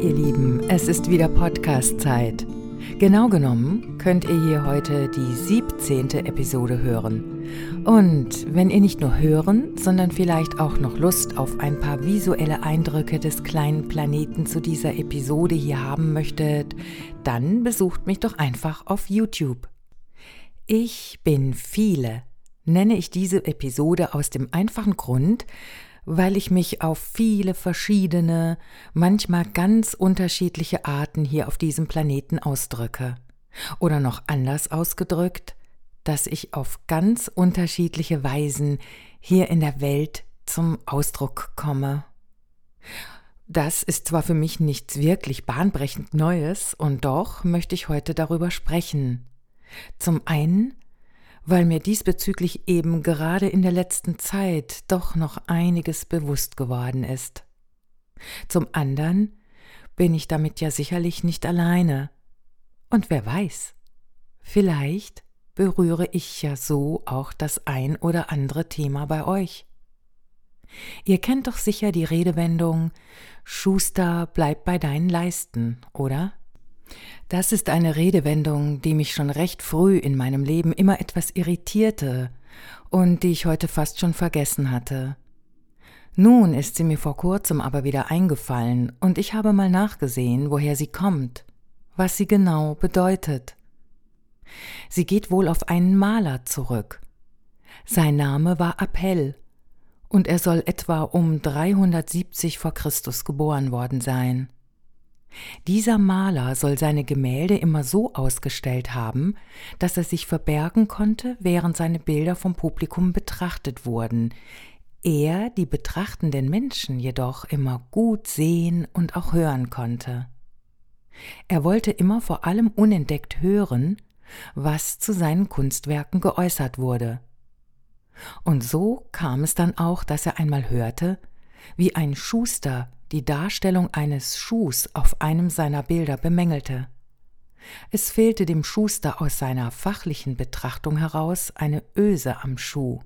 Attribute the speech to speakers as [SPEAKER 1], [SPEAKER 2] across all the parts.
[SPEAKER 1] ihr Lieben, es ist wieder Podcast-Zeit. Genau genommen könnt ihr hier heute die 17. Episode hören. Und wenn ihr nicht nur hören, sondern vielleicht auch noch Lust auf ein paar visuelle Eindrücke des kleinen Planeten zu dieser Episode hier haben möchtet, dann besucht mich doch einfach auf YouTube. Ich bin viele, nenne ich diese Episode aus dem einfachen Grund, weil ich mich auf viele verschiedene, manchmal ganz unterschiedliche Arten hier auf diesem Planeten ausdrücke. Oder noch anders ausgedrückt, dass ich auf ganz unterschiedliche Weisen hier in der Welt zum Ausdruck komme. Das ist zwar für mich nichts wirklich bahnbrechend Neues, und doch möchte ich heute darüber sprechen. Zum einen, weil mir diesbezüglich eben gerade in der letzten Zeit doch noch einiges bewusst geworden ist. Zum anderen bin ich damit ja sicherlich nicht alleine. Und wer weiß, vielleicht berühre ich ja so auch das ein oder andere Thema bei euch. Ihr kennt doch sicher die Redewendung Schuster, bleib bei deinen Leisten, oder? Das ist eine Redewendung, die mich schon recht früh in meinem Leben immer etwas irritierte und die ich heute fast schon vergessen hatte. Nun ist sie mir vor kurzem aber wieder eingefallen und ich habe mal nachgesehen, woher sie kommt, was sie genau bedeutet. Sie geht wohl auf einen Maler zurück. Sein Name war Appell und er soll etwa um 370 vor Christus geboren worden sein. Dieser Maler soll seine Gemälde immer so ausgestellt haben, dass er sich verbergen konnte, während seine Bilder vom Publikum betrachtet wurden, er die betrachtenden Menschen jedoch immer gut sehen und auch hören konnte. Er wollte immer vor allem unentdeckt hören, was zu seinen Kunstwerken geäußert wurde. Und so kam es dann auch, dass er einmal hörte, wie ein Schuster die Darstellung eines Schuhs auf einem seiner Bilder bemängelte. Es fehlte dem Schuster aus seiner fachlichen Betrachtung heraus eine Öse am Schuh,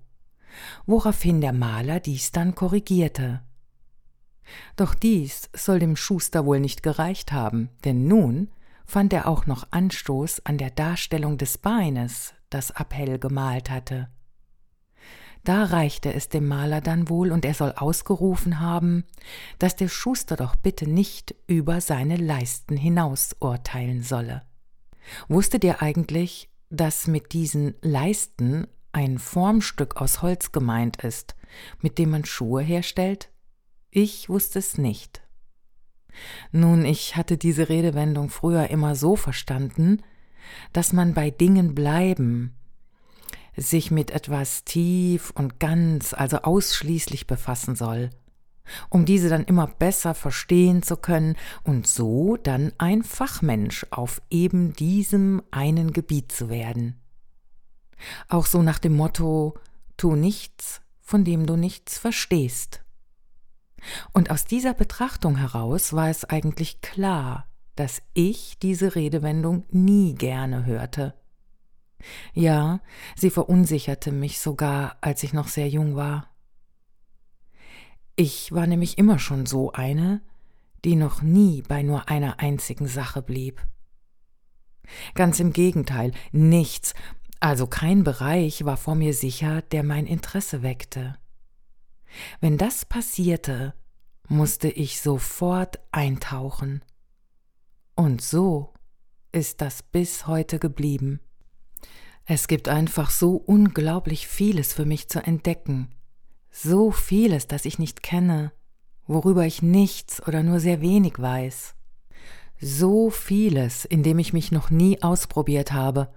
[SPEAKER 1] woraufhin der Maler dies dann korrigierte. Doch dies soll dem Schuster wohl nicht gereicht haben, denn nun fand er auch noch Anstoß an der Darstellung des Beines, das Appell gemalt hatte. Da reichte es dem Maler dann wohl, und er soll ausgerufen haben, dass der Schuster doch bitte nicht über seine Leisten hinaus urteilen solle. Wusstet ihr eigentlich, dass mit diesen Leisten ein Formstück aus Holz gemeint ist, mit dem man Schuhe herstellt? Ich wusste es nicht. Nun, ich hatte diese Redewendung früher immer so verstanden, dass man bei Dingen bleiben, sich mit etwas tief und ganz, also ausschließlich befassen soll, um diese dann immer besser verstehen zu können und so dann ein Fachmensch auf eben diesem einen Gebiet zu werden. Auch so nach dem Motto Tu nichts, von dem du nichts verstehst. Und aus dieser Betrachtung heraus war es eigentlich klar, dass ich diese Redewendung nie gerne hörte ja, sie verunsicherte mich sogar, als ich noch sehr jung war. Ich war nämlich immer schon so eine, die noch nie bei nur einer einzigen Sache blieb. Ganz im Gegenteil, nichts, also kein Bereich war vor mir sicher, der mein Interesse weckte. Wenn das passierte, musste ich sofort eintauchen. Und so ist das bis heute geblieben. Es gibt einfach so unglaublich vieles für mich zu entdecken, so vieles, das ich nicht kenne, worüber ich nichts oder nur sehr wenig weiß, so vieles, in dem ich mich noch nie ausprobiert habe.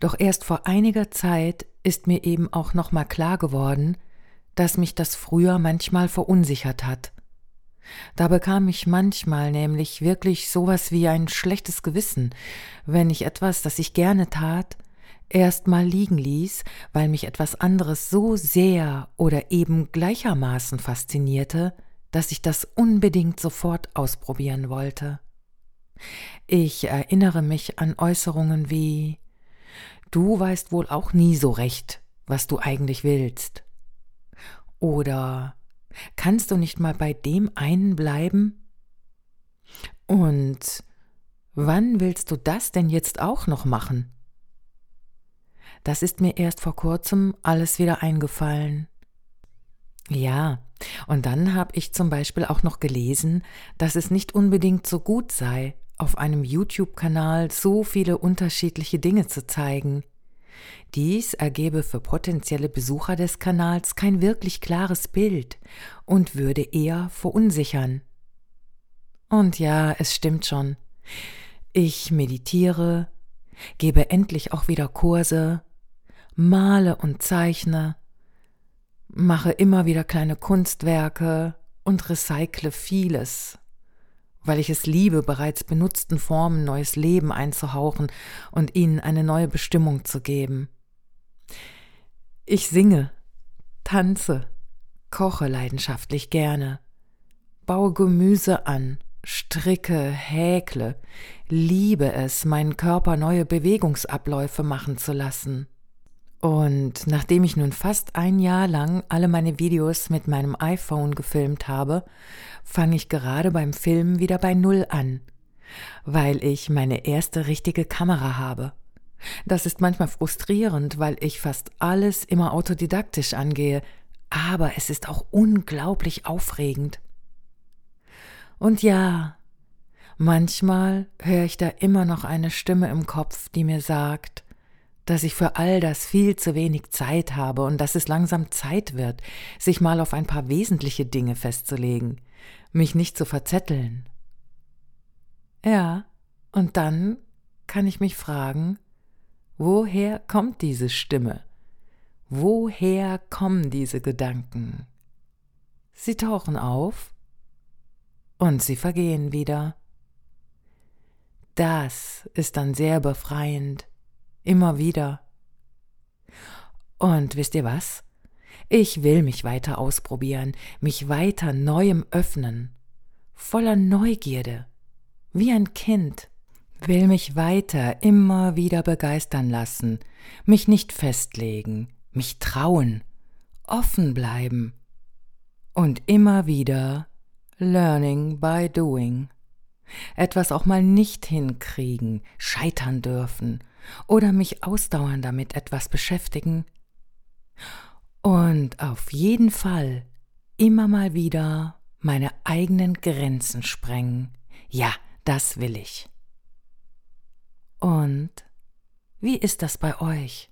[SPEAKER 1] Doch erst vor einiger Zeit ist mir eben auch noch mal klar geworden, dass mich das früher manchmal verunsichert hat. Da bekam ich manchmal nämlich wirklich sowas wie ein schlechtes Gewissen, wenn ich etwas, das ich gerne tat, erst mal liegen ließ, weil mich etwas anderes so sehr oder eben gleichermaßen faszinierte, dass ich das unbedingt sofort ausprobieren wollte. Ich erinnere mich an Äußerungen wie Du weißt wohl auch nie so recht, was du eigentlich willst. Oder Kannst du nicht mal bei dem einen bleiben? Und wann willst du das denn jetzt auch noch machen? Das ist mir erst vor kurzem alles wieder eingefallen. Ja, und dann habe ich zum Beispiel auch noch gelesen, dass es nicht unbedingt so gut sei, auf einem YouTube-Kanal so viele unterschiedliche Dinge zu zeigen. Dies ergebe für potenzielle Besucher des Kanals kein wirklich klares Bild und würde eher verunsichern. Und ja, es stimmt schon. Ich meditiere, gebe endlich auch wieder Kurse, male und zeichne, mache immer wieder kleine Kunstwerke und recycle vieles, weil ich es liebe, bereits benutzten Formen neues Leben einzuhauchen und ihnen eine neue Bestimmung zu geben. Ich singe, tanze, koche leidenschaftlich gerne, baue Gemüse an, stricke, häkle, liebe es, meinen Körper neue Bewegungsabläufe machen zu lassen. Und nachdem ich nun fast ein Jahr lang alle meine Videos mit meinem iPhone gefilmt habe, fange ich gerade beim Filmen wieder bei Null an, weil ich meine erste richtige Kamera habe. Das ist manchmal frustrierend, weil ich fast alles immer autodidaktisch angehe, aber es ist auch unglaublich aufregend. Und ja, manchmal höre ich da immer noch eine Stimme im Kopf, die mir sagt, dass ich für all das viel zu wenig Zeit habe und dass es langsam Zeit wird, sich mal auf ein paar wesentliche Dinge festzulegen, mich nicht zu verzetteln. Ja, und dann kann ich mich fragen, woher kommt diese Stimme? Woher kommen diese Gedanken? Sie tauchen auf und sie vergehen wieder. Das ist dann sehr befreiend Immer wieder. Und wisst ihr was? Ich will mich weiter ausprobieren, mich weiter Neuem öffnen, voller Neugierde, wie ein Kind, will mich weiter immer wieder begeistern lassen, mich nicht festlegen, mich trauen, offen bleiben. Und immer wieder learning by doing. Etwas auch mal nicht hinkriegen, scheitern dürfen oder mich ausdauernd damit etwas beschäftigen. Und auf jeden Fall immer mal wieder meine eigenen Grenzen sprengen. Ja, das will ich. Und wie ist das bei euch?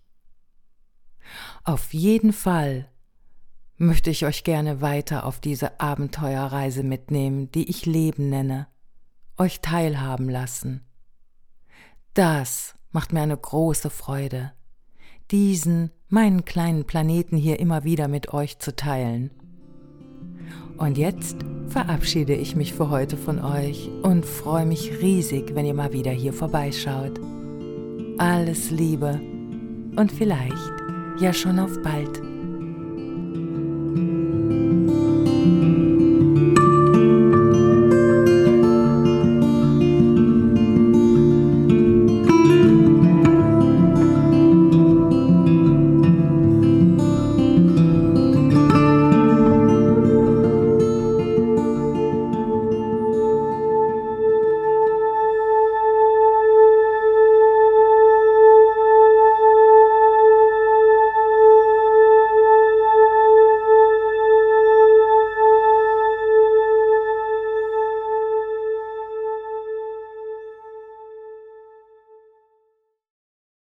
[SPEAKER 1] Auf jeden Fall möchte ich euch gerne weiter auf diese Abenteuerreise mitnehmen, die ich Leben nenne, euch teilhaben lassen. Das macht mir eine große Freude, diesen, meinen kleinen Planeten hier immer wieder mit euch zu teilen. Und jetzt verabschiede ich mich für heute von euch und freue mich riesig, wenn ihr mal wieder hier vorbeischaut. Alles Liebe und vielleicht ja schon auf bald.